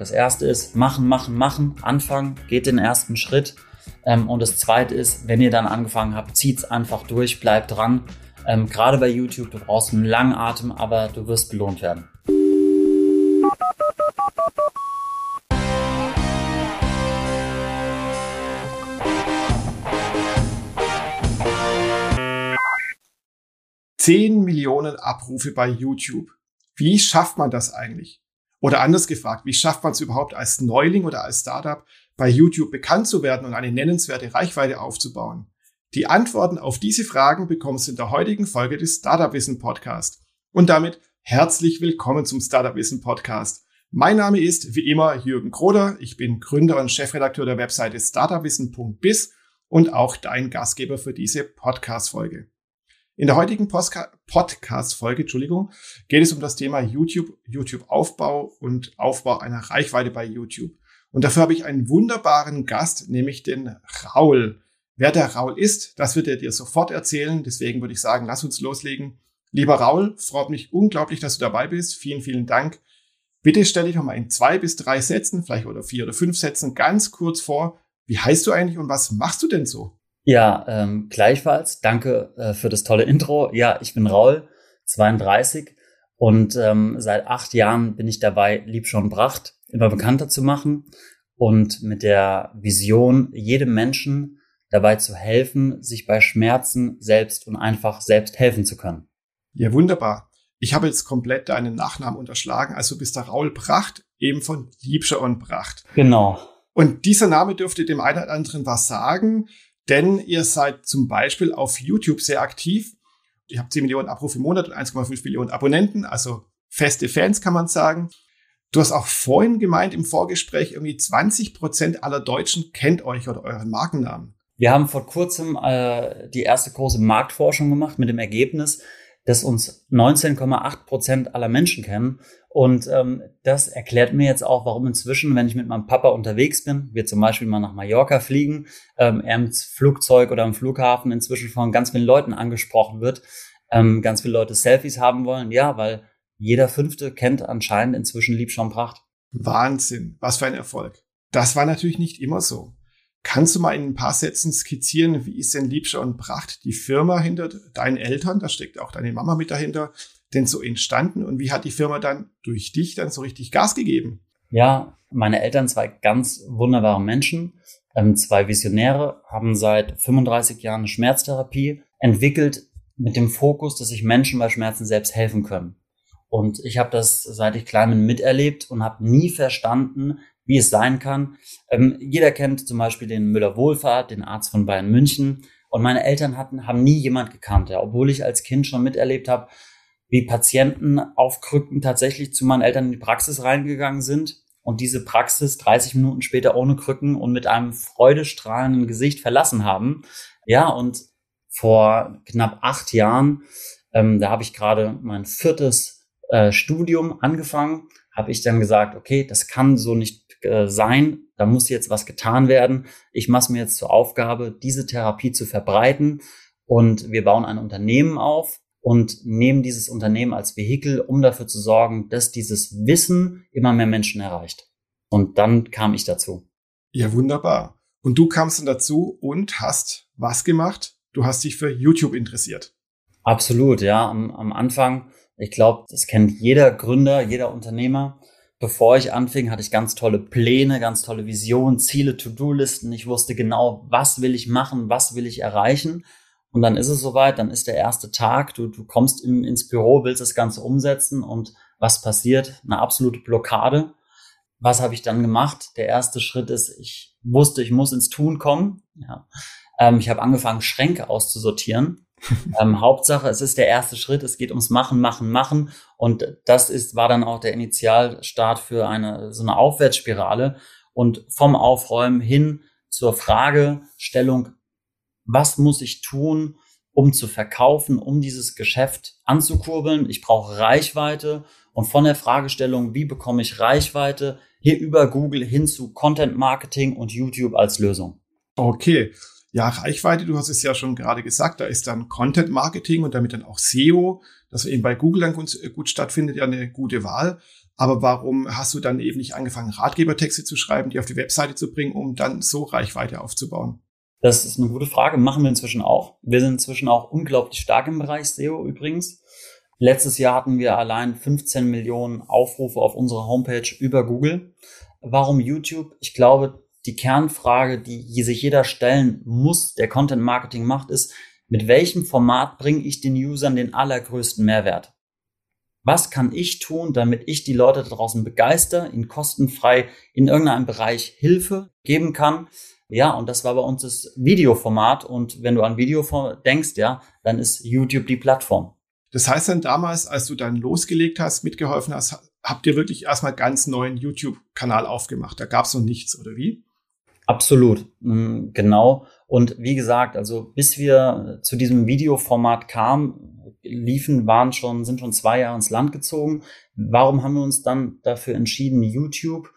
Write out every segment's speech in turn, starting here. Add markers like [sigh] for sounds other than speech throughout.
Das erste ist machen, machen, machen, anfangen, geht den ersten Schritt. Ähm, und das zweite ist, wenn ihr dann angefangen habt, zieht's einfach durch, bleibt dran. Ähm, gerade bei YouTube, du brauchst einen langen Atem, aber du wirst belohnt werden. Zehn Millionen Abrufe bei YouTube. Wie schafft man das eigentlich? Oder anders gefragt, wie schafft man es überhaupt als Neuling oder als Startup bei YouTube bekannt zu werden und eine nennenswerte Reichweite aufzubauen? Die Antworten auf diese Fragen bekommst du in der heutigen Folge des Startup Wissen Podcast. Und damit herzlich willkommen zum Startup Wissen Podcast. Mein Name ist wie immer Jürgen Kroder. Ich bin Gründer und Chefredakteur der Webseite startupwissen.biz und auch dein Gastgeber für diese Podcast-Folge. In der heutigen Podcast-Folge, Entschuldigung, geht es um das Thema YouTube, YouTube-Aufbau und Aufbau einer Reichweite bei YouTube. Und dafür habe ich einen wunderbaren Gast, nämlich den Raul. Wer der Raul ist, das wird er dir sofort erzählen. Deswegen würde ich sagen, lass uns loslegen. Lieber Raul, freut mich unglaublich, dass du dabei bist. Vielen, vielen Dank. Bitte stell dich noch mal in zwei bis drei Sätzen, vielleicht oder vier oder fünf Sätzen ganz kurz vor. Wie heißt du eigentlich und was machst du denn so? Ja, ähm, gleichfalls. Danke äh, für das tolle Intro. Ja, ich bin Raul, 32 und ähm, seit acht Jahren bin ich dabei, Lieb schon Bracht immer bekannter zu machen und mit der Vision, jedem Menschen dabei zu helfen, sich bei Schmerzen selbst und einfach selbst helfen zu können. Ja, wunderbar. Ich habe jetzt komplett deinen Nachnamen unterschlagen. Also bist der Raul Bracht, eben von Liebscher und Bracht. Genau. Und dieser Name dürfte dem einen oder anderen was sagen. Denn ihr seid zum Beispiel auf YouTube sehr aktiv. Ihr habt 10 Millionen Abrufe im Monat und 1,5 Millionen Abonnenten, also feste Fans kann man sagen. Du hast auch vorhin gemeint im Vorgespräch, irgendwie 20 Prozent aller Deutschen kennt euch oder euren Markennamen. Wir haben vor kurzem äh, die erste große Marktforschung gemacht mit dem Ergebnis, dass uns 19,8 Prozent aller Menschen kennen. Und ähm, das erklärt mir jetzt auch, warum inzwischen, wenn ich mit meinem Papa unterwegs bin, wir zum Beispiel mal nach Mallorca fliegen, ähm, er im Flugzeug oder am Flughafen inzwischen von ganz vielen Leuten angesprochen wird, ähm, ganz viele Leute Selfies haben wollen. Ja, weil jeder Fünfte kennt anscheinend inzwischen Liebschaum Pracht. Wahnsinn, was für ein Erfolg. Das war natürlich nicht immer so. Kannst du mal in ein paar Sätzen skizzieren, wie ist denn Liebscher und Pracht, die Firma hinter deinen Eltern, da steckt auch deine Mama mit dahinter, denn so entstanden und wie hat die Firma dann durch dich dann so richtig Gas gegeben? Ja, meine Eltern, zwei ganz wunderbare Menschen, ähm, zwei Visionäre, haben seit 35 Jahren eine Schmerztherapie entwickelt mit dem Fokus, dass sich Menschen bei Schmerzen selbst helfen können. Und ich habe das, seit ich klein bin, miterlebt und habe nie verstanden, wie es sein kann. Ähm, jeder kennt zum Beispiel den Müller Wohlfahrt, den Arzt von Bayern München. Und meine Eltern hatten, haben nie jemand gekannt, ja, obwohl ich als Kind schon miterlebt habe, wie Patienten auf Krücken tatsächlich zu meinen Eltern in die Praxis reingegangen sind und diese Praxis 30 Minuten später ohne Krücken und mit einem freudestrahlenden Gesicht verlassen haben. Ja, und vor knapp acht Jahren, ähm, da habe ich gerade mein viertes äh, Studium angefangen, habe ich dann gesagt, okay, das kann so nicht äh, sein, da muss jetzt was getan werden. Ich mache mir jetzt zur Aufgabe, diese Therapie zu verbreiten und wir bauen ein Unternehmen auf und nehmen dieses Unternehmen als Vehikel, um dafür zu sorgen, dass dieses Wissen immer mehr Menschen erreicht. Und dann kam ich dazu. Ja, wunderbar. Und du kamst dann dazu und hast was gemacht? Du hast dich für YouTube interessiert. Absolut, ja. Am, am Anfang, ich glaube, das kennt jeder Gründer, jeder Unternehmer bevor ich anfing, hatte ich ganz tolle Pläne, ganz tolle Visionen, Ziele, To-Do-Listen. Ich wusste genau, was will ich machen, was will ich erreichen. Und dann ist es soweit, dann ist der erste Tag, du, du kommst in, ins Büro, willst das Ganze umsetzen und was passiert? Eine absolute Blockade. Was habe ich dann gemacht? Der erste Schritt ist, ich wusste, ich muss ins Tun kommen. Ja. Ähm, ich habe angefangen, Schränke auszusortieren [laughs] ähm, Hauptsache, es ist der erste Schritt, es geht ums Machen, Machen, Machen. Und das ist, war dann auch der Initialstart für eine, so eine Aufwärtsspirale. Und vom Aufräumen hin zur Fragestellung, was muss ich tun, um zu verkaufen, um dieses Geschäft anzukurbeln? Ich brauche Reichweite. Und von der Fragestellung, wie bekomme ich Reichweite, hier über Google hin zu Content Marketing und YouTube als Lösung. Okay. Ja, Reichweite, du hast es ja schon gerade gesagt, da ist dann Content Marketing und damit dann auch SEO, das eben bei Google dann gut, gut stattfindet, ja eine gute Wahl. Aber warum hast du dann eben nicht angefangen, Ratgebertexte zu schreiben, die auf die Webseite zu bringen, um dann so Reichweite aufzubauen? Das ist eine gute Frage. Machen wir inzwischen auch. Wir sind inzwischen auch unglaublich stark im Bereich SEO übrigens. Letztes Jahr hatten wir allein 15 Millionen Aufrufe auf unserer Homepage über Google. Warum YouTube? Ich glaube, die Kernfrage, die sich jeder stellen muss, der Content Marketing macht, ist, mit welchem Format bringe ich den Usern den allergrößten Mehrwert? Was kann ich tun, damit ich die Leute da draußen begeister, ihnen kostenfrei in irgendeinem Bereich Hilfe geben kann? Ja, und das war bei uns das Videoformat. Und wenn du an Video denkst, ja, dann ist YouTube die Plattform. Das heißt dann damals, als du dann losgelegt hast, mitgeholfen hast, habt ihr wirklich erstmal ganz neuen YouTube-Kanal aufgemacht. Da gab es noch nichts, oder wie? Absolut, mm, genau. Und wie gesagt, also bis wir zu diesem Videoformat kamen, liefen, waren schon, sind schon zwei Jahre ins Land gezogen. Warum haben wir uns dann dafür entschieden, YouTube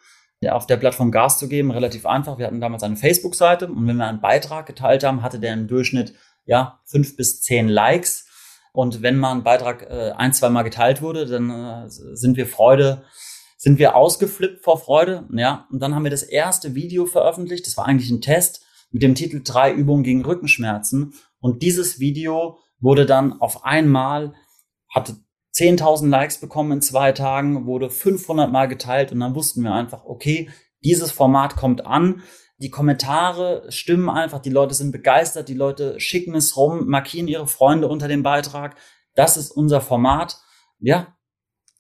auf der Plattform Gas zu geben? Relativ einfach. Wir hatten damals eine Facebook-Seite und wenn wir einen Beitrag geteilt haben, hatte der im Durchschnitt ja fünf bis zehn Likes. Und wenn mal ein Beitrag äh, ein, zwei Mal geteilt wurde, dann äh, sind wir Freude, sind wir ausgeflippt vor Freude. Ja, und dann haben wir das erste Video veröffentlicht. Das war eigentlich ein Test mit dem Titel drei Übungen gegen Rückenschmerzen. Und dieses Video wurde dann auf einmal, hatte 10.000 Likes bekommen in zwei Tagen, wurde 500 Mal geteilt und dann wussten wir einfach, okay, dieses Format kommt an. Die Kommentare stimmen einfach, die Leute sind begeistert, die Leute schicken es rum, markieren ihre Freunde unter dem Beitrag. Das ist unser Format. Ja.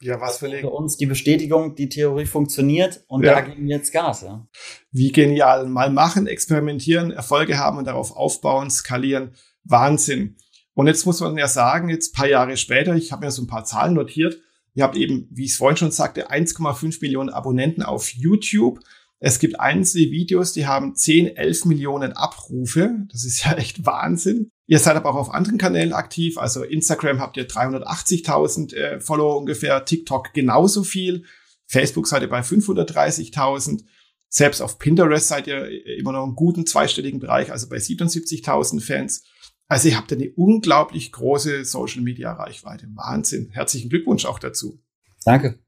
Ja, was für, für uns die Bestätigung, die Theorie funktioniert und ja. da geben wir jetzt Gas. Ja. Wie genial. Mal machen, experimentieren, Erfolge haben und darauf aufbauen, skalieren. Wahnsinn. Und jetzt muss man ja sagen, jetzt paar Jahre später, ich habe mir so ein paar Zahlen notiert, ihr habt eben, wie ich es vorhin schon sagte, 1,5 Millionen Abonnenten auf YouTube. Es gibt einzelne Videos, die haben 10, 11 Millionen Abrufe. Das ist ja echt Wahnsinn. Ihr seid aber auch auf anderen Kanälen aktiv. Also Instagram habt ihr 380.000 äh, Follower ungefähr, TikTok genauso viel, Facebook seid ihr bei 530.000. Selbst auf Pinterest seid ihr äh, immer noch im guten zweistelligen Bereich, also bei 77.000 Fans. Also ihr habt eine unglaublich große Social Media Reichweite. Wahnsinn. Herzlichen Glückwunsch auch dazu. Danke.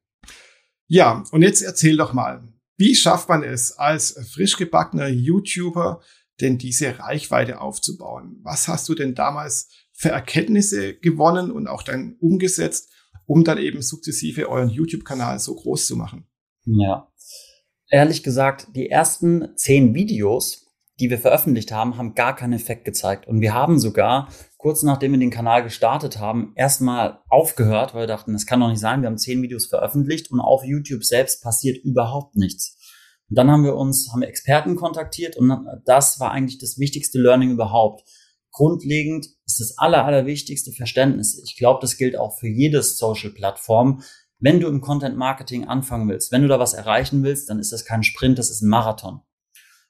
Ja, und jetzt erzähl doch mal, wie schafft man es als frisch gebackener YouTuber, denn diese Reichweite aufzubauen? Was hast du denn damals für Erkenntnisse gewonnen und auch dann umgesetzt, um dann eben sukzessive euren YouTube-Kanal so groß zu machen? Ja, ehrlich gesagt, die ersten zehn Videos, die wir veröffentlicht haben, haben gar keinen Effekt gezeigt. Und wir haben sogar, kurz nachdem wir den Kanal gestartet haben, erstmal aufgehört, weil wir dachten, das kann doch nicht sein. Wir haben zehn Videos veröffentlicht und auf YouTube selbst passiert überhaupt nichts. Und dann haben wir uns, haben wir Experten kontaktiert und das war eigentlich das wichtigste Learning überhaupt. Grundlegend ist das aller, allerwichtigste Verständnis. Ich glaube, das gilt auch für jedes Social-Plattform. Wenn du im Content Marketing anfangen willst, wenn du da was erreichen willst, dann ist das kein Sprint, das ist ein Marathon.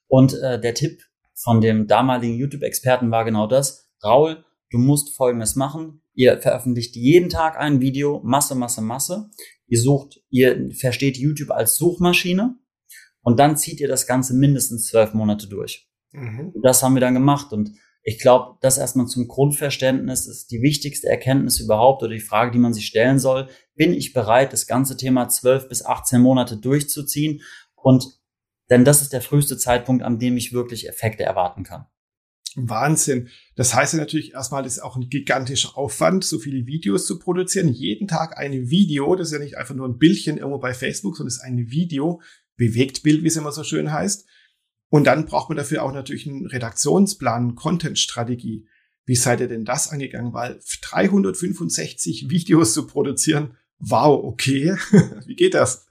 Und äh, der Tipp von dem damaligen YouTube-Experten war genau das. Raul, du musst Folgendes machen. Ihr veröffentlicht jeden Tag ein Video, Masse, Masse, Masse. Ihr sucht, ihr versteht YouTube als Suchmaschine und dann zieht ihr das Ganze mindestens zwölf Monate durch. Mhm. Das haben wir dann gemacht und ich glaube, das erstmal zum Grundverständnis ist die wichtigste Erkenntnis überhaupt oder die Frage, die man sich stellen soll. Bin ich bereit, das ganze Thema zwölf bis 18 Monate durchzuziehen? Und denn das ist der früheste Zeitpunkt, an dem ich wirklich Effekte erwarten kann. Wahnsinn. Das heißt ja natürlich erstmal, das ist auch ein gigantischer Aufwand, so viele Videos zu produzieren. Jeden Tag ein Video, das ist ja nicht einfach nur ein Bildchen irgendwo bei Facebook, sondern es ist ein Video, Bewegtbild, wie es immer so schön heißt. Und dann braucht man dafür auch natürlich einen Redaktionsplan, Content-Strategie. Wie seid ihr denn das angegangen? Weil 365 Videos zu produzieren, wow, okay. [laughs] wie geht das?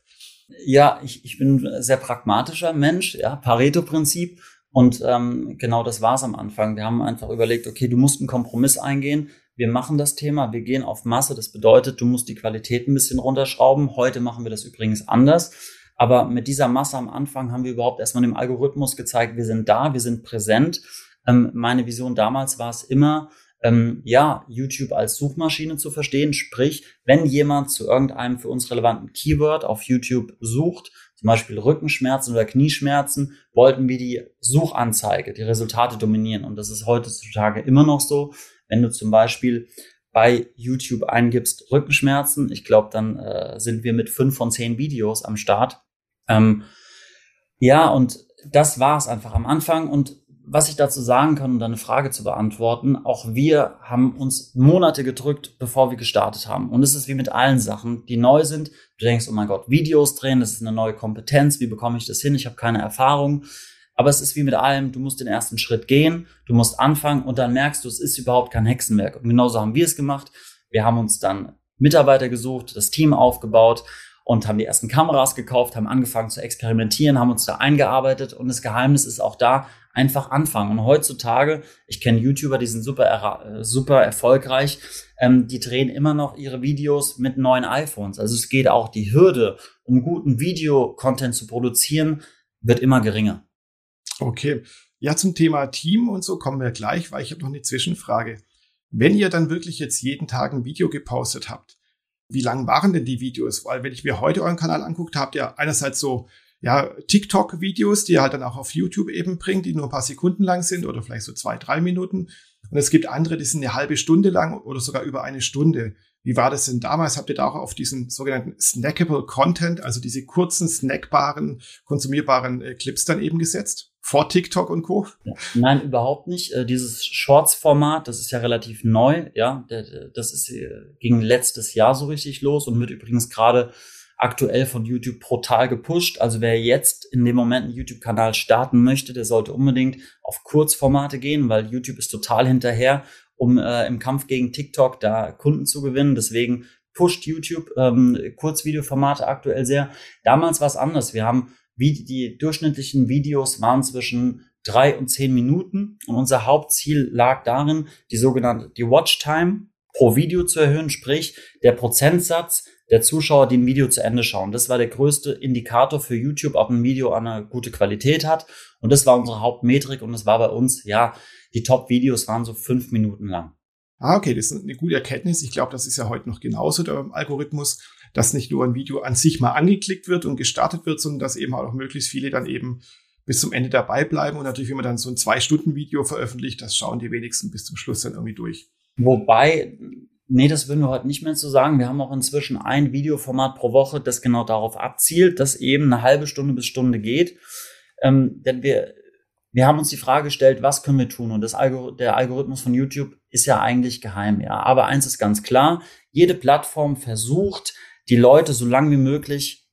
Ja, ich, ich bin ein sehr pragmatischer Mensch, ja, Pareto-Prinzip. Und ähm, genau das war es am Anfang. Wir haben einfach überlegt, okay, du musst einen Kompromiss eingehen. Wir machen das Thema, wir gehen auf Masse. Das bedeutet, du musst die Qualität ein bisschen runterschrauben. Heute machen wir das übrigens anders. Aber mit dieser Masse am Anfang haben wir überhaupt erstmal dem Algorithmus gezeigt, wir sind da, wir sind präsent. Ähm, meine Vision damals war es immer, ähm, ja, YouTube als Suchmaschine zu verstehen. Sprich, wenn jemand zu irgendeinem für uns relevanten Keyword auf YouTube sucht, zum Beispiel Rückenschmerzen oder Knieschmerzen, wollten wir die Suchanzeige, die Resultate dominieren. Und das ist heutzutage immer noch so. Wenn du zum Beispiel bei YouTube eingibst, Rückenschmerzen, ich glaube, dann äh, sind wir mit fünf von zehn Videos am Start. Ähm, ja, und das war es einfach am Anfang. Und was ich dazu sagen kann, um deine Frage zu beantworten, auch wir haben uns Monate gedrückt, bevor wir gestartet haben. Und es ist wie mit allen Sachen, die neu sind. Du denkst, oh mein Gott, Videos drehen, das ist eine neue Kompetenz, wie bekomme ich das hin? Ich habe keine Erfahrung. Aber es ist wie mit allem, du musst den ersten Schritt gehen, du musst anfangen und dann merkst du, es ist überhaupt kein Hexenwerk. Und genauso haben wir es gemacht. Wir haben uns dann Mitarbeiter gesucht, das Team aufgebaut und haben die ersten Kameras gekauft, haben angefangen zu experimentieren, haben uns da eingearbeitet und das Geheimnis ist auch da, einfach anfangen. Und heutzutage, ich kenne YouTuber, die sind super, äh, super erfolgreich, ähm, die drehen immer noch ihre Videos mit neuen iPhones. Also es geht auch die Hürde, um guten Video-Content zu produzieren, wird immer geringer. Okay. Ja, zum Thema Team und so kommen wir gleich, weil ich habe noch eine Zwischenfrage. Wenn ihr dann wirklich jetzt jeden Tag ein Video gepostet habt, wie lang waren denn die Videos? Weil wenn ich mir heute euren Kanal anguckt, habt ihr einerseits so ja, TikTok-Videos, die ihr halt dann auch auf YouTube eben bringt, die nur ein paar Sekunden lang sind oder vielleicht so zwei, drei Minuten. Und es gibt andere, die sind eine halbe Stunde lang oder sogar über eine Stunde. Wie war das denn damals? Habt ihr da auch auf diesen sogenannten snackable Content, also diese kurzen, snackbaren, konsumierbaren äh, Clips dann eben gesetzt? Vor TikTok und Co? Nein, überhaupt nicht. Äh, dieses Shorts-Format, das ist ja relativ neu, ja. Das ist, äh, ging letztes Jahr so richtig los und wird übrigens gerade aktuell von YouTube brutal gepusht. Also wer jetzt in dem Moment einen YouTube-Kanal starten möchte, der sollte unbedingt auf Kurzformate gehen, weil YouTube ist total hinterher um äh, im Kampf gegen TikTok da Kunden zu gewinnen. Deswegen pusht YouTube ähm, Kurzvideoformate aktuell sehr. Damals war es anders. Wir haben wie die durchschnittlichen Videos waren zwischen drei und zehn Minuten und unser Hauptziel lag darin, die sogenannte die Watchtime pro Video zu erhöhen, sprich der Prozentsatz der Zuschauer, die ein Video zu Ende schauen. Das war der größte Indikator für YouTube, ob ein Video eine gute Qualität hat. Und das war unsere Hauptmetrik und das war bei uns, ja, die Top-Videos waren so fünf Minuten lang. Ah, okay, das ist eine gute Erkenntnis. Ich glaube, das ist ja heute noch genauso der Algorithmus, dass nicht nur ein Video an sich mal angeklickt wird und gestartet wird, sondern dass eben auch möglichst viele dann eben bis zum Ende dabei bleiben. Und natürlich, wenn man dann so ein Zwei-Stunden-Video veröffentlicht, das schauen die wenigsten bis zum Schluss dann irgendwie durch. Wobei, nee, das würden wir heute nicht mehr so sagen. Wir haben auch inzwischen ein Videoformat pro Woche, das genau darauf abzielt, dass eben eine halbe Stunde bis Stunde geht. Ähm, denn wir wir haben uns die Frage gestellt, was können wir tun? Und das Algor der Algorithmus von YouTube ist ja eigentlich geheim, ja. Aber eins ist ganz klar, jede Plattform versucht, die Leute so lange wie möglich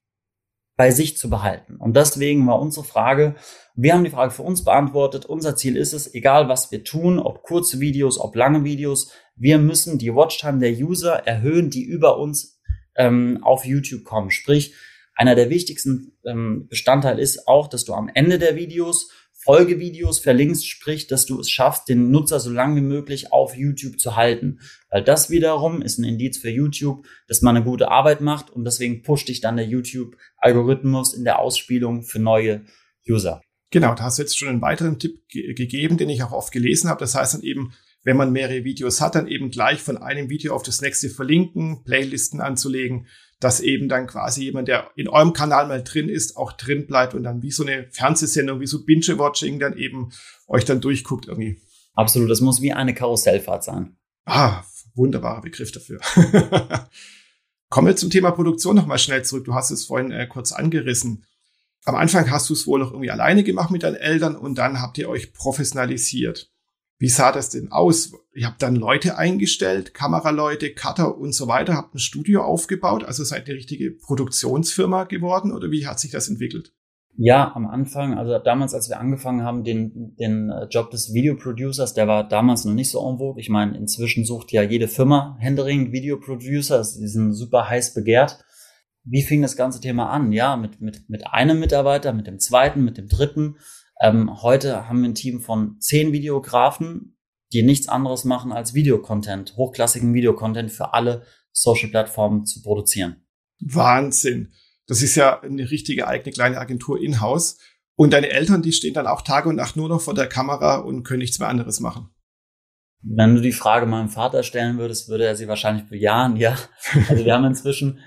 bei sich zu behalten. Und deswegen war unsere Frage, wir haben die Frage für uns beantwortet. Unser Ziel ist es, egal was wir tun, ob kurze Videos, ob lange Videos, wir müssen die Watchtime der User erhöhen, die über uns ähm, auf YouTube kommen. Sprich, einer der wichtigsten ähm, Bestandteile ist auch, dass du am Ende der Videos Folgevideos verlinkst, sprich, dass du es schaffst, den Nutzer so lange wie möglich auf YouTube zu halten. Weil das wiederum ist ein Indiz für YouTube, dass man eine gute Arbeit macht und deswegen pusht dich dann der YouTube-Algorithmus in der Ausspielung für neue User. Genau, da hast du jetzt schon einen weiteren Tipp ge gegeben, den ich auch oft gelesen habe. Das heißt dann eben, wenn man mehrere Videos hat, dann eben gleich von einem Video auf das nächste verlinken, Playlisten anzulegen, dass eben dann quasi jemand, der in eurem Kanal mal drin ist, auch drin bleibt und dann wie so eine Fernsehsendung, wie so Binge-Watching dann eben euch dann durchguckt irgendwie. Absolut, das muss wie eine Karussellfahrt sein. Ah, wunderbarer Begriff dafür. [laughs] Kommen wir zum Thema Produktion nochmal schnell zurück. Du hast es vorhin äh, kurz angerissen. Am Anfang hast du es wohl noch irgendwie alleine gemacht mit deinen Eltern und dann habt ihr euch professionalisiert. Wie sah das denn aus? Ihr habt dann Leute eingestellt, Kameraleute, Cutter und so weiter, habt ein Studio aufgebaut, also seid eine richtige Produktionsfirma geworden oder wie hat sich das entwickelt? Ja, am Anfang, also damals, als wir angefangen haben, den, den äh, Job des Videoproducers, der war damals noch nicht so en vogue. Ich meine, inzwischen sucht ja jede Firma Händering Videoproducer, die sind super heiß begehrt. Wie fing das ganze Thema an? Ja, mit, mit, mit einem Mitarbeiter, mit dem zweiten, mit dem dritten. Ähm, heute haben wir ein Team von zehn Videografen, die nichts anderes machen als Videocontent, hochklassigen Videocontent für alle Social-Plattformen zu produzieren. Wahnsinn. Das ist ja eine richtige eigene kleine Agentur in-house. Und deine Eltern, die stehen dann auch Tag und Nacht nur noch vor der Kamera und können nichts mehr anderes machen. Wenn du die Frage meinem Vater stellen würdest, würde er sie wahrscheinlich bejahen, ja. Also wir haben inzwischen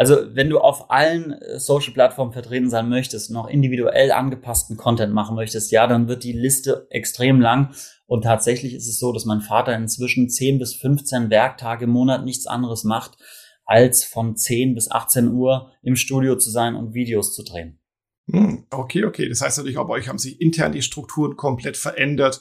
Also wenn du auf allen äh, Social-Plattformen vertreten sein möchtest, noch individuell angepassten Content machen möchtest, ja, dann wird die Liste extrem lang. Und tatsächlich ist es so, dass mein Vater inzwischen 10 bis 15 Werktage im Monat nichts anderes macht, als von 10 bis 18 Uhr im Studio zu sein und Videos zu drehen. Hm, okay, okay. Das heißt natürlich auch bei euch haben sich intern die Strukturen komplett verändert.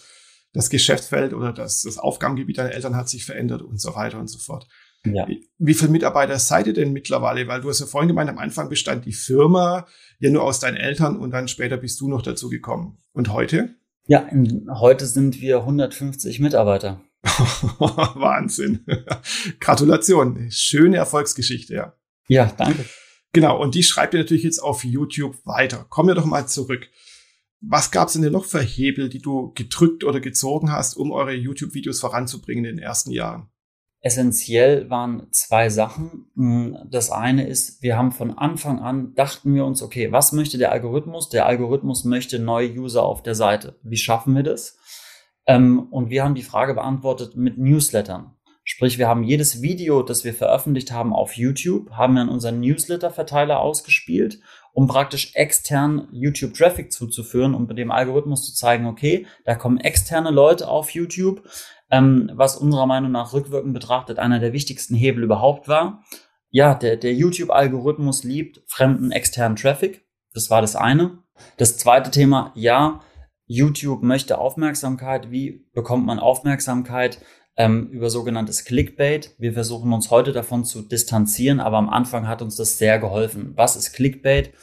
Das Geschäftsfeld oder das, das Aufgabengebiet deiner Eltern hat sich verändert und so weiter und so fort. Ja. Wie viele Mitarbeiter seid ihr denn mittlerweile? Weil du hast ja vorhin gemeint, am Anfang bestand die Firma ja nur aus deinen Eltern und dann später bist du noch dazu gekommen. Und heute? Ja, heute sind wir 150 Mitarbeiter. [laughs] Wahnsinn. [laughs] Gratulation. Schöne Erfolgsgeschichte, ja. Ja, danke. Genau, und die schreibt ihr natürlich jetzt auf YouTube weiter. Kommen wir doch mal zurück. Was gab es denn noch für Hebel, die du gedrückt oder gezogen hast, um eure YouTube-Videos voranzubringen in den ersten Jahren? Essentiell waren zwei Sachen. Hm, das eine ist, wir haben von Anfang an, dachten wir uns, okay, was möchte der Algorithmus? Der Algorithmus möchte neue User auf der Seite. Wie schaffen wir das? Ähm, und wir haben die Frage beantwortet mit Newslettern. Sprich, wir haben jedes Video, das wir veröffentlicht haben auf YouTube, haben wir in unseren Newsletter-Verteiler ausgespielt, um praktisch extern YouTube-Traffic zuzuführen und um dem Algorithmus zu zeigen, okay, da kommen externe Leute auf YouTube, ähm, was unserer Meinung nach rückwirkend betrachtet einer der wichtigsten Hebel überhaupt war. Ja, der, der YouTube-Algorithmus liebt fremden externen Traffic. Das war das eine. Das zweite Thema, ja, YouTube möchte Aufmerksamkeit. Wie bekommt man Aufmerksamkeit? Ähm, über sogenanntes Clickbait. Wir versuchen uns heute davon zu distanzieren, aber am Anfang hat uns das sehr geholfen. Was ist Clickbait?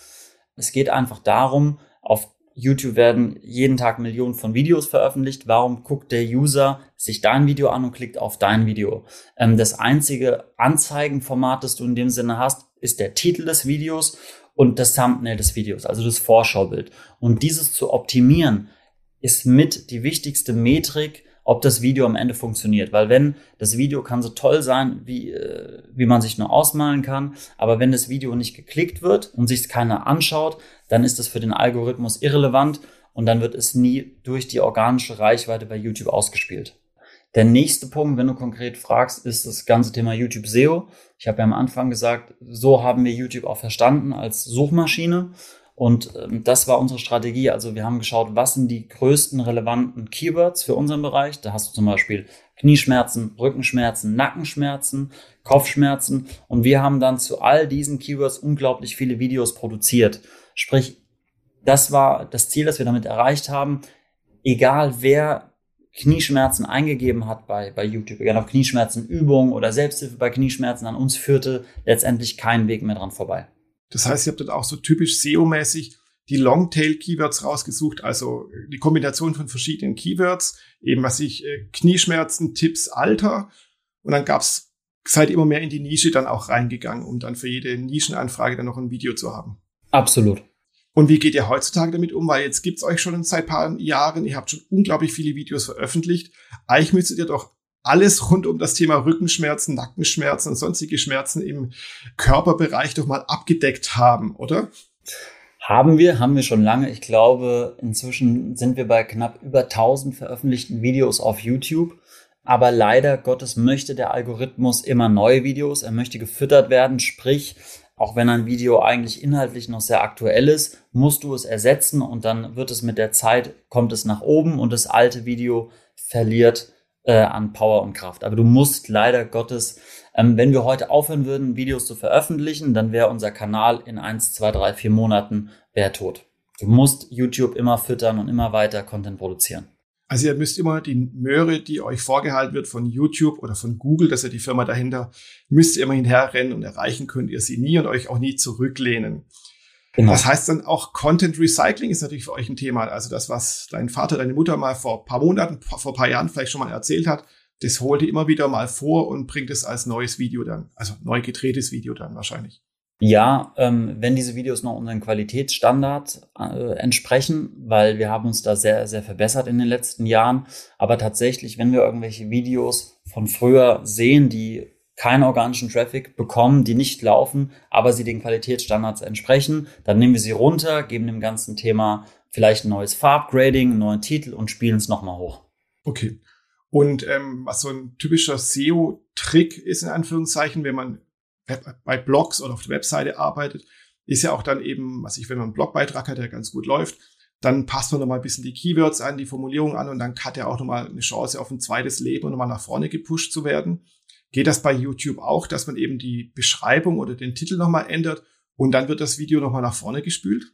Es geht einfach darum, auf YouTube werden jeden Tag Millionen von Videos veröffentlicht. Warum guckt der User sich dein Video an und klickt auf dein Video? Ähm, das einzige Anzeigenformat, das du in dem Sinne hast, ist der Titel des Videos und das Thumbnail des Videos, also das Vorschaubild. Und dieses zu optimieren, ist mit die wichtigste Metrik, ob das Video am Ende funktioniert. Weil wenn das Video kann so toll sein, wie, äh, wie man sich nur ausmalen kann, aber wenn das Video nicht geklickt wird und sich keiner anschaut, dann ist das für den Algorithmus irrelevant und dann wird es nie durch die organische Reichweite bei YouTube ausgespielt. Der nächste Punkt, wenn du konkret fragst, ist das ganze Thema YouTube SEO. Ich habe ja am Anfang gesagt, so haben wir YouTube auch verstanden als Suchmaschine. Und ähm, das war unsere Strategie. Also wir haben geschaut, was sind die größten relevanten Keywords für unseren Bereich. Da hast du zum Beispiel Knieschmerzen, Rückenschmerzen, Nackenschmerzen, Kopfschmerzen. Und wir haben dann zu all diesen Keywords unglaublich viele Videos produziert. Sprich, das war das Ziel, das wir damit erreicht haben. Egal wer Knieschmerzen eingegeben hat bei, bei YouTube, egal ob Knieschmerzenübungen oder Selbsthilfe bei Knieschmerzen, an uns führte letztendlich kein Weg mehr dran vorbei. Das heißt, ihr habt dort auch so typisch SEO-mäßig die Longtail-Keywords rausgesucht, also die Kombination von verschiedenen Keywords, eben was ich, äh, Knieschmerzen, Tipps, Alter. Und dann gab's, seid immer mehr in die Nische dann auch reingegangen, um dann für jede Nischenanfrage dann noch ein Video zu haben. Absolut. Und wie geht ihr heutzutage damit um? Weil jetzt gibt's euch schon seit paar Jahren, ihr habt schon unglaublich viele Videos veröffentlicht. Eigentlich müsstet ihr doch alles rund um das Thema Rückenschmerzen, Nackenschmerzen und sonstige Schmerzen im Körperbereich doch mal abgedeckt haben, oder? Haben wir, haben wir schon lange. Ich glaube, inzwischen sind wir bei knapp über 1000 veröffentlichten Videos auf YouTube. Aber leider Gottes möchte der Algorithmus immer neue Videos. Er möchte gefüttert werden. Sprich, auch wenn ein Video eigentlich inhaltlich noch sehr aktuell ist, musst du es ersetzen und dann wird es mit der Zeit, kommt es nach oben und das alte Video verliert äh, an Power und Kraft. Aber du musst leider Gottes, ähm, wenn wir heute aufhören würden, Videos zu veröffentlichen, dann wäre unser Kanal in eins, zwei, drei, vier Monaten wäre tot. Du musst YouTube immer füttern und immer weiter Content produzieren. Also ihr müsst immer die Möhre, die euch vorgehalten wird von YouTube oder von Google, das ist ja die Firma dahinter, müsst ihr immer hinterherrennen und erreichen könnt ihr sie nie und euch auch nie zurücklehnen. Genau. Das heißt dann auch Content Recycling ist natürlich für euch ein Thema. Also das, was dein Vater, deine Mutter mal vor paar Monaten, vor paar Jahren vielleicht schon mal erzählt hat, das holt ihr immer wieder mal vor und bringt es als neues Video dann, also neu gedrehtes Video dann wahrscheinlich. Ja, ähm, wenn diese Videos noch unseren Qualitätsstandard äh, entsprechen, weil wir haben uns da sehr, sehr verbessert in den letzten Jahren. Aber tatsächlich, wenn wir irgendwelche Videos von früher sehen, die keinen organischen Traffic bekommen, die nicht laufen, aber sie den Qualitätsstandards entsprechen. Dann nehmen wir sie runter, geben dem ganzen Thema vielleicht ein neues Farbgrading, einen neuen Titel und spielen es nochmal hoch. Okay. Und ähm, was so ein typischer SEO-Trick ist, in Anführungszeichen, wenn man bei Blogs oder auf der Webseite arbeitet, ist ja auch dann eben, was ich, wenn man einen Blogbeitrag hat, der ganz gut läuft, dann passt man nochmal ein bisschen die Keywords an, die Formulierung an und dann hat er auch nochmal eine Chance auf ein zweites Leben und nochmal nach vorne gepusht zu werden. Geht das bei YouTube auch, dass man eben die Beschreibung oder den Titel nochmal ändert und dann wird das Video nochmal nach vorne gespült?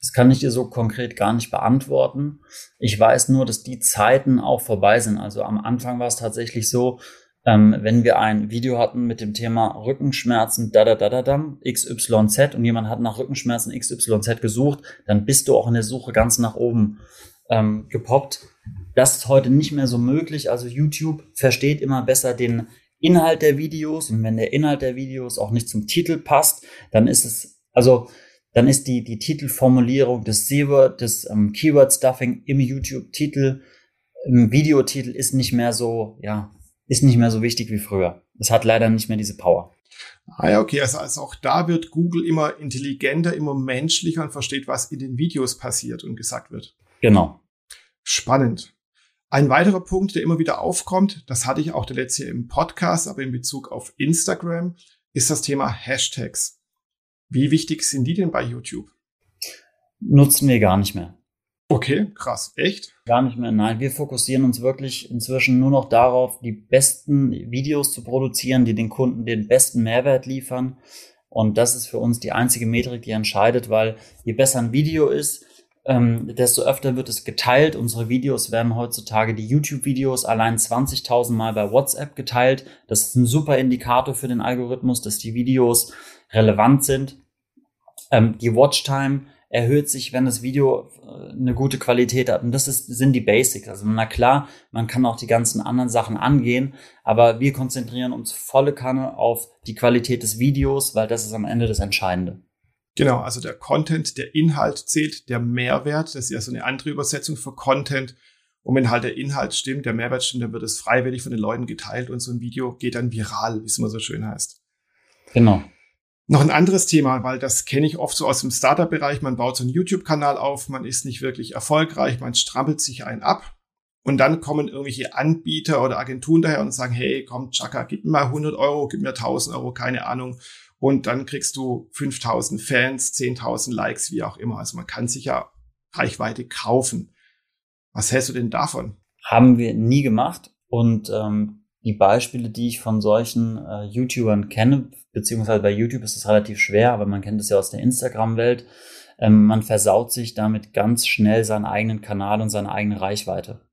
Das kann ich dir so konkret gar nicht beantworten. Ich weiß nur, dass die Zeiten auch vorbei sind. Also am Anfang war es tatsächlich so, ähm, wenn wir ein Video hatten mit dem Thema Rückenschmerzen, da da da da da, XYZ und jemand hat nach Rückenschmerzen XYZ gesucht, dann bist du auch in der Suche ganz nach oben ähm, gepoppt. Das ist heute nicht mehr so möglich. Also YouTube versteht immer besser den Inhalt der Videos und wenn der Inhalt der Videos auch nicht zum Titel passt, dann ist es, also dann ist die, die Titelformulierung des Keyword, des ähm, Keyword-Stuffing im YouTube-Titel, im Videotitel ist nicht mehr so, ja, ist nicht mehr so wichtig wie früher. Es hat leider nicht mehr diese Power. Ah ja, okay, also, also auch da wird Google immer intelligenter, immer menschlicher und versteht, was in den Videos passiert und gesagt wird. Genau. Spannend. Ein weiterer Punkt, der immer wieder aufkommt, das hatte ich auch der letzte im Podcast, aber in Bezug auf Instagram, ist das Thema Hashtags. Wie wichtig sind die denn bei YouTube? Nutzen wir gar nicht mehr. Okay, krass. Echt? Gar nicht mehr. Nein, wir fokussieren uns wirklich inzwischen nur noch darauf, die besten Videos zu produzieren, die den Kunden den besten Mehrwert liefern. Und das ist für uns die einzige Metrik, die entscheidet, weil je besser ein Video ist, ähm, desto öfter wird es geteilt. Unsere Videos werden heutzutage, die YouTube-Videos, allein 20.000 Mal bei WhatsApp geteilt. Das ist ein super Indikator für den Algorithmus, dass die Videos relevant sind. Ähm, die Watchtime erhöht sich, wenn das Video äh, eine gute Qualität hat. Und das ist, sind die Basics. Also na klar, man kann auch die ganzen anderen Sachen angehen, aber wir konzentrieren uns volle Kanne auf die Qualität des Videos, weil das ist am Ende das Entscheidende. Genau, also der Content, der Inhalt zählt, der Mehrwert, das ist ja so eine andere Übersetzung für Content. Und wenn halt der Inhalt stimmt, der Mehrwert stimmt, dann wird es freiwillig von den Leuten geteilt und so ein Video geht dann viral, wie es immer so schön heißt. Genau. Noch ein anderes Thema, weil das kenne ich oft so aus dem Startup-Bereich. Man baut so einen YouTube-Kanal auf, man ist nicht wirklich erfolgreich, man strampelt sich einen ab. Und dann kommen irgendwelche Anbieter oder Agenturen daher und sagen, hey, komm, Chaka, gib mir mal 100 Euro, gib mir 1000 Euro, keine Ahnung. Und dann kriegst du 5000 Fans, 10.000 Likes, wie auch immer. Also man kann sich ja Reichweite kaufen. Was hältst du denn davon? Haben wir nie gemacht. Und ähm, die Beispiele, die ich von solchen äh, YouTubern kenne, beziehungsweise bei YouTube ist es relativ schwer, aber man kennt es ja aus der Instagram-Welt, ähm, man versaut sich damit ganz schnell seinen eigenen Kanal und seine eigene Reichweite.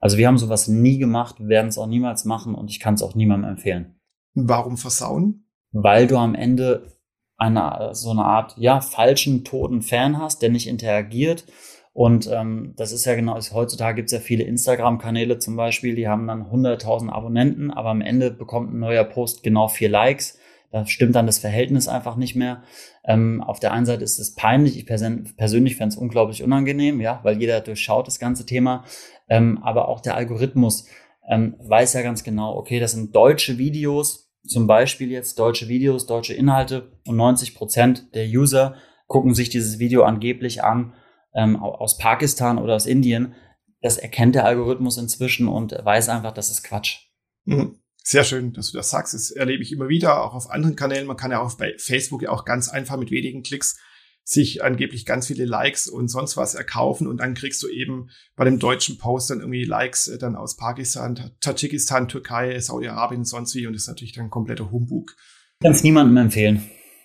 Also wir haben sowas nie gemacht, werden es auch niemals machen und ich kann es auch niemandem empfehlen. Warum versauen? Weil du am Ende eine, so eine Art, ja, falschen, toten Fan hast, der nicht interagiert und ähm, das ist ja genau, ist, heutzutage gibt es ja viele Instagram-Kanäle zum Beispiel, die haben dann 100.000 Abonnenten, aber am Ende bekommt ein neuer Post genau vier Likes. Da stimmt dann das Verhältnis einfach nicht mehr. Ähm, auf der einen Seite ist es peinlich, ich persön persönlich fände es unglaublich unangenehm, ja, weil jeder durchschaut das ganze Thema. Ähm, aber auch der Algorithmus ähm, weiß ja ganz genau, okay, das sind deutsche Videos, zum Beispiel jetzt deutsche Videos, deutsche Inhalte und 90 Prozent der User gucken sich dieses Video angeblich an ähm, aus Pakistan oder aus Indien, das erkennt der Algorithmus inzwischen und weiß einfach, das ist Quatsch. Mhm. Sehr schön, dass du das sagst. Das erlebe ich immer wieder, auch auf anderen Kanälen. Man kann ja auch bei Facebook ja auch ganz einfach mit wenigen Klicks sich angeblich ganz viele Likes und sonst was erkaufen und dann kriegst du eben bei dem deutschen Post dann irgendwie Likes äh, dann aus Pakistan, Tadschikistan, Türkei, Saudi-Arabien und sonst wie und das ist natürlich dann kompletter Humbug. Kann es niemandem empfehlen.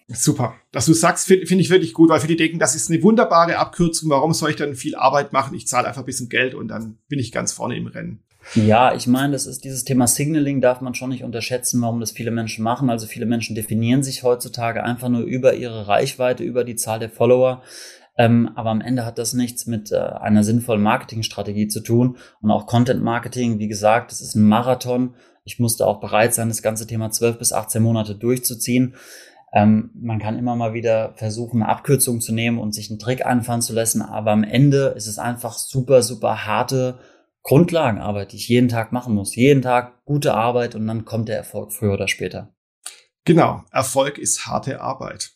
Super. Dass du sagst, finde find ich wirklich gut, weil viele denken, das ist eine wunderbare Abkürzung. Warum soll ich dann viel Arbeit machen? Ich zahle einfach ein bisschen Geld und dann bin ich ganz vorne im Rennen. Ja, ich meine, das ist dieses Thema Signaling darf man schon nicht unterschätzen, warum das viele Menschen machen. Also viele Menschen definieren sich heutzutage einfach nur über ihre Reichweite, über die Zahl der Follower. Ähm, aber am Ende hat das nichts mit äh, einer sinnvollen Marketingstrategie zu tun. Und auch Content Marketing, wie gesagt, das ist ein Marathon. Ich musste auch bereit sein, das ganze Thema 12 bis 18 Monate durchzuziehen. Ähm, man kann immer mal wieder versuchen, eine Abkürzung zu nehmen und sich einen Trick einfallen zu lassen, aber am Ende ist es einfach super, super harte Grundlagenarbeit, die ich jeden Tag machen muss. Jeden Tag gute Arbeit und dann kommt der Erfolg früher oder später. Genau, Erfolg ist harte Arbeit.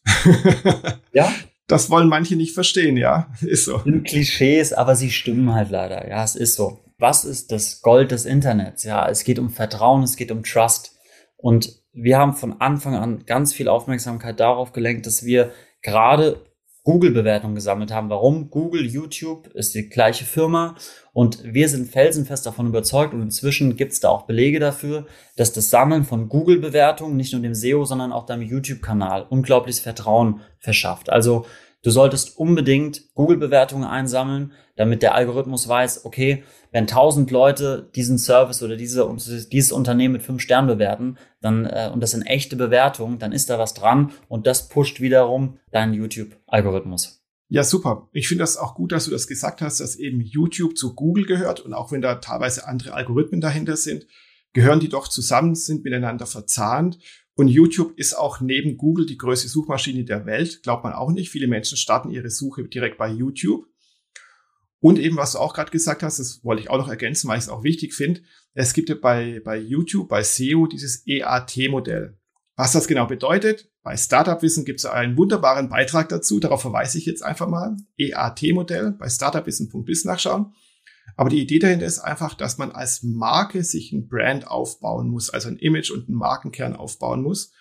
[laughs] ja. Das wollen manche nicht verstehen, ja. Ist so. Sind Klischees, aber sie stimmen halt leider. Ja, es ist so. Was ist das Gold des Internets? Ja, es geht um Vertrauen, es geht um Trust. Und wir haben von Anfang an ganz viel Aufmerksamkeit darauf gelenkt, dass wir gerade Google-Bewertungen gesammelt haben. Warum? Google, YouTube ist die gleiche Firma und wir sind felsenfest davon überzeugt und inzwischen gibt es da auch Belege dafür, dass das Sammeln von Google-Bewertungen nicht nur dem SEO, sondern auch deinem YouTube-Kanal unglaubliches Vertrauen verschafft. Also du solltest unbedingt Google-Bewertungen einsammeln, damit der Algorithmus weiß, okay, wenn 1000 Leute diesen Service oder diese, dieses Unternehmen mit fünf Sternen bewerten, dann, äh, und das sind echte Bewertungen, dann ist da was dran und das pusht wiederum deinen YouTube-Algorithmus. Ja, super. Ich finde das auch gut, dass du das gesagt hast, dass eben YouTube zu Google gehört und auch wenn da teilweise andere Algorithmen dahinter sind, gehören die doch zusammen, sind miteinander verzahnt. Und YouTube ist auch neben Google die größte Suchmaschine der Welt, glaubt man auch nicht. Viele Menschen starten ihre Suche direkt bei YouTube. Und eben, was du auch gerade gesagt hast, das wollte ich auch noch ergänzen, weil ich es auch wichtig finde. Es gibt ja bei, bei YouTube, bei SEO dieses EAT-Modell. Was das genau bedeutet, bei Startup-Wissen gibt es einen wunderbaren Beitrag dazu. Darauf verweise ich jetzt einfach mal. EAT-Modell bei startupwissen.biz nachschauen. Aber die Idee dahinter ist einfach, dass man als Marke sich ein Brand aufbauen muss, also ein Image und einen Markenkern aufbauen muss.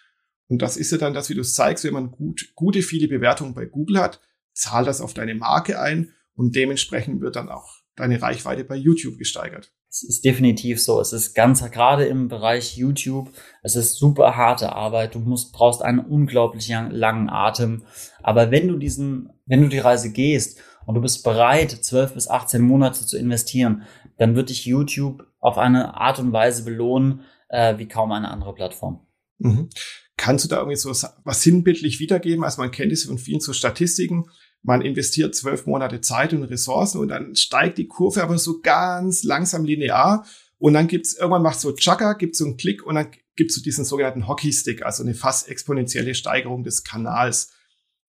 Und das ist ja dann das, wie du es zeigst, wenn man gut, gute, viele Bewertungen bei Google hat, zahl das auf deine Marke ein und dementsprechend wird dann auch deine Reichweite bei YouTube gesteigert. Es ist definitiv so. Es ist ganz, gerade im Bereich YouTube, es ist super harte Arbeit. Du musst, brauchst einen unglaublich langen Atem. Aber wenn du diesen, wenn du die Reise gehst und du bist bereit, 12 bis 18 Monate zu investieren, dann wird dich YouTube auf eine Art und Weise belohnen, äh, wie kaum eine andere Plattform. Mhm. Kannst du da irgendwie so was sinnbildlich wiedergeben? Also man kennt es von vielen so Statistiken man investiert zwölf Monate Zeit und Ressourcen und dann steigt die Kurve aber so ganz langsam linear und dann gibt's irgendwann macht so Chaka, gibt's so einen Klick und dann gibt's so diesen sogenannten Hockeystick, also eine fast exponentielle Steigerung des Kanals.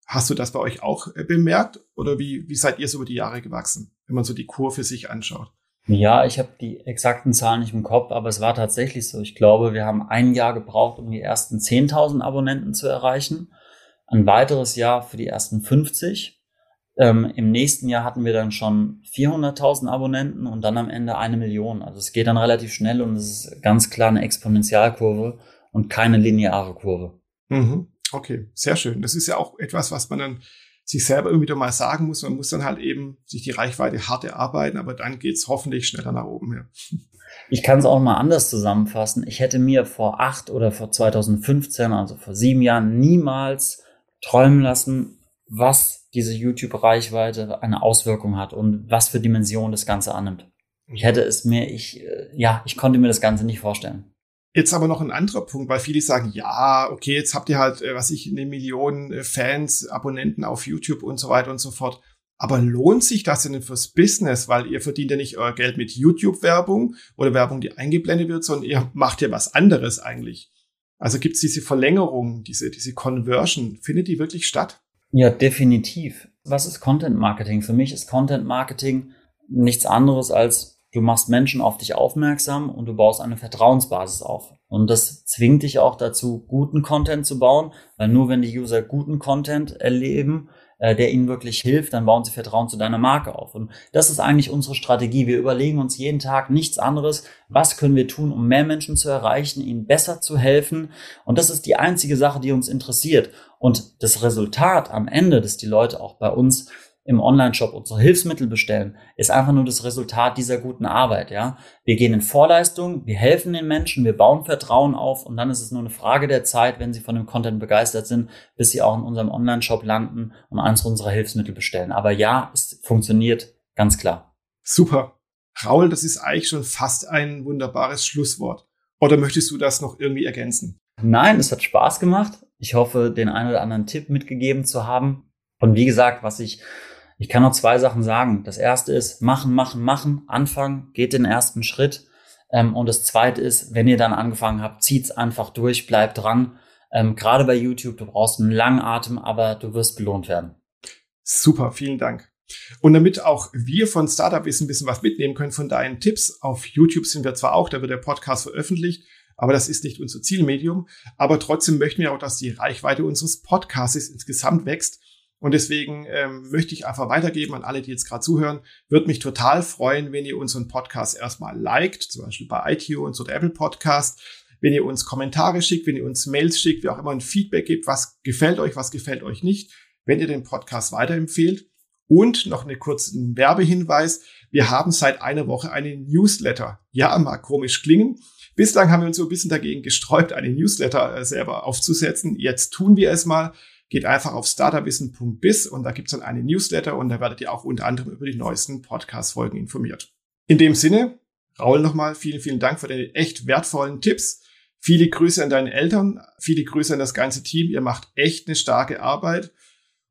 Hast du das bei euch auch äh, bemerkt oder wie, wie seid ihr so über die Jahre gewachsen, wenn man so die Kurve sich anschaut? Ja, ich habe die exakten Zahlen nicht im Kopf, aber es war tatsächlich so. Ich glaube, wir haben ein Jahr gebraucht, um die ersten 10.000 Abonnenten zu erreichen. Ein weiteres Jahr für die ersten 50 ähm, Im nächsten Jahr hatten wir dann schon 400.000 Abonnenten und dann am Ende eine Million. Also es geht dann relativ schnell und es ist ganz klar eine Exponentialkurve und keine lineare Kurve. Mhm. Okay, sehr schön. Das ist ja auch etwas, was man dann sich selber immer wieder mal sagen muss. Man muss dann halt eben sich die Reichweite hart erarbeiten, aber dann geht's hoffentlich schneller nach oben. Ja. Ich kann es auch mal anders zusammenfassen. Ich hätte mir vor acht oder vor 2015, also vor sieben Jahren, niemals träumen lassen, was diese YouTube-Reichweite eine Auswirkung hat und was für Dimensionen das Ganze annimmt. Ich hätte es mir, ich, äh, ja, ich konnte mir das Ganze nicht vorstellen. Jetzt aber noch ein anderer Punkt, weil viele sagen, ja, okay, jetzt habt ihr halt, äh, was ich, eine Million äh, Fans, Abonnenten auf YouTube und so weiter und so fort. Aber lohnt sich das denn fürs Business? Weil ihr verdient ja nicht euer Geld mit YouTube-Werbung oder Werbung, die eingeblendet wird, sondern ihr macht ja was anderes eigentlich. Also gibt es diese Verlängerung, diese, diese Conversion, findet die wirklich statt? Ja, definitiv. Was ist Content Marketing? Für mich ist Content Marketing nichts anderes als du machst Menschen auf dich aufmerksam und du baust eine Vertrauensbasis auf. Und das zwingt dich auch dazu, guten Content zu bauen, weil nur wenn die User guten Content erleben, äh, der ihnen wirklich hilft, dann bauen sie Vertrauen zu deiner Marke auf. Und das ist eigentlich unsere Strategie. Wir überlegen uns jeden Tag nichts anderes. Was können wir tun, um mehr Menschen zu erreichen, ihnen besser zu helfen? Und das ist die einzige Sache, die uns interessiert. Und das Resultat am Ende, dass die Leute auch bei uns im Online-Shop unsere Hilfsmittel bestellen, ist einfach nur das Resultat dieser guten Arbeit, ja. Wir gehen in Vorleistung, wir helfen den Menschen, wir bauen Vertrauen auf und dann ist es nur eine Frage der Zeit, wenn sie von dem Content begeistert sind, bis sie auch in unserem Online-Shop landen und eins unserer Hilfsmittel bestellen. Aber ja, es funktioniert ganz klar. Super. Raul, das ist eigentlich schon fast ein wunderbares Schlusswort. Oder möchtest du das noch irgendwie ergänzen? Nein, es hat Spaß gemacht. Ich hoffe, den einen oder anderen Tipp mitgegeben zu haben. Und wie gesagt, was ich ich kann noch zwei Sachen sagen. Das erste ist machen, machen, machen, anfangen, geht den ersten Schritt. Ähm, und das zweite ist, wenn ihr dann angefangen habt, zieht's einfach durch, bleibt dran. Ähm, Gerade bei YouTube, du brauchst einen langen Atem, aber du wirst belohnt werden. Super, vielen Dank. Und damit auch wir von Startup Wissen ein bisschen was mitnehmen können von deinen Tipps, auf YouTube sind wir zwar auch, da wird der Podcast veröffentlicht, aber das ist nicht unser Zielmedium. Aber trotzdem möchten wir auch, dass die Reichweite unseres Podcasts insgesamt wächst. Und deswegen ähm, möchte ich einfach weitergeben an alle, die jetzt gerade zuhören. Würde mich total freuen, wenn ihr unseren Podcast erstmal liked, zum Beispiel bei iTunes oder Apple Podcast. wenn ihr uns Kommentare schickt, wenn ihr uns Mails schickt, wie auch immer ein Feedback gibt, was gefällt euch, was gefällt euch nicht, wenn ihr den Podcast weiterempfehlt. Und noch einen kurzen Werbehinweis. Wir haben seit einer Woche einen Newsletter. Ja, mag komisch klingen. Bislang haben wir uns so ein bisschen dagegen gesträubt, einen Newsletter äh, selber aufzusetzen. Jetzt tun wir es mal. Geht einfach auf starterwissen.biz und da gibt's dann einen Newsletter und da werdet ihr auch unter anderem über die neuesten Podcast-Folgen informiert. In dem Sinne, Raul nochmal, vielen, vielen Dank für deine echt wertvollen Tipps. Viele Grüße an deine Eltern, viele Grüße an das ganze Team. Ihr macht echt eine starke Arbeit.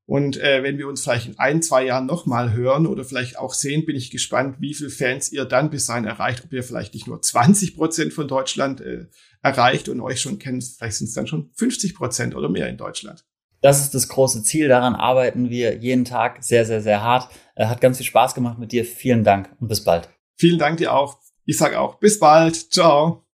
Und äh, wenn wir uns vielleicht in ein, zwei Jahren nochmal hören oder vielleicht auch sehen, bin ich gespannt, wie viele Fans ihr dann bis dahin erreicht. Ob ihr vielleicht nicht nur 20 Prozent von Deutschland äh, erreicht und euch schon kennt, vielleicht sind es dann schon 50 Prozent oder mehr in Deutschland. Das ist das große Ziel. Daran arbeiten wir jeden Tag sehr, sehr, sehr hart. Äh, hat ganz viel Spaß gemacht mit dir. Vielen Dank und bis bald. Vielen Dank dir auch. Ich sage auch bis bald. Ciao.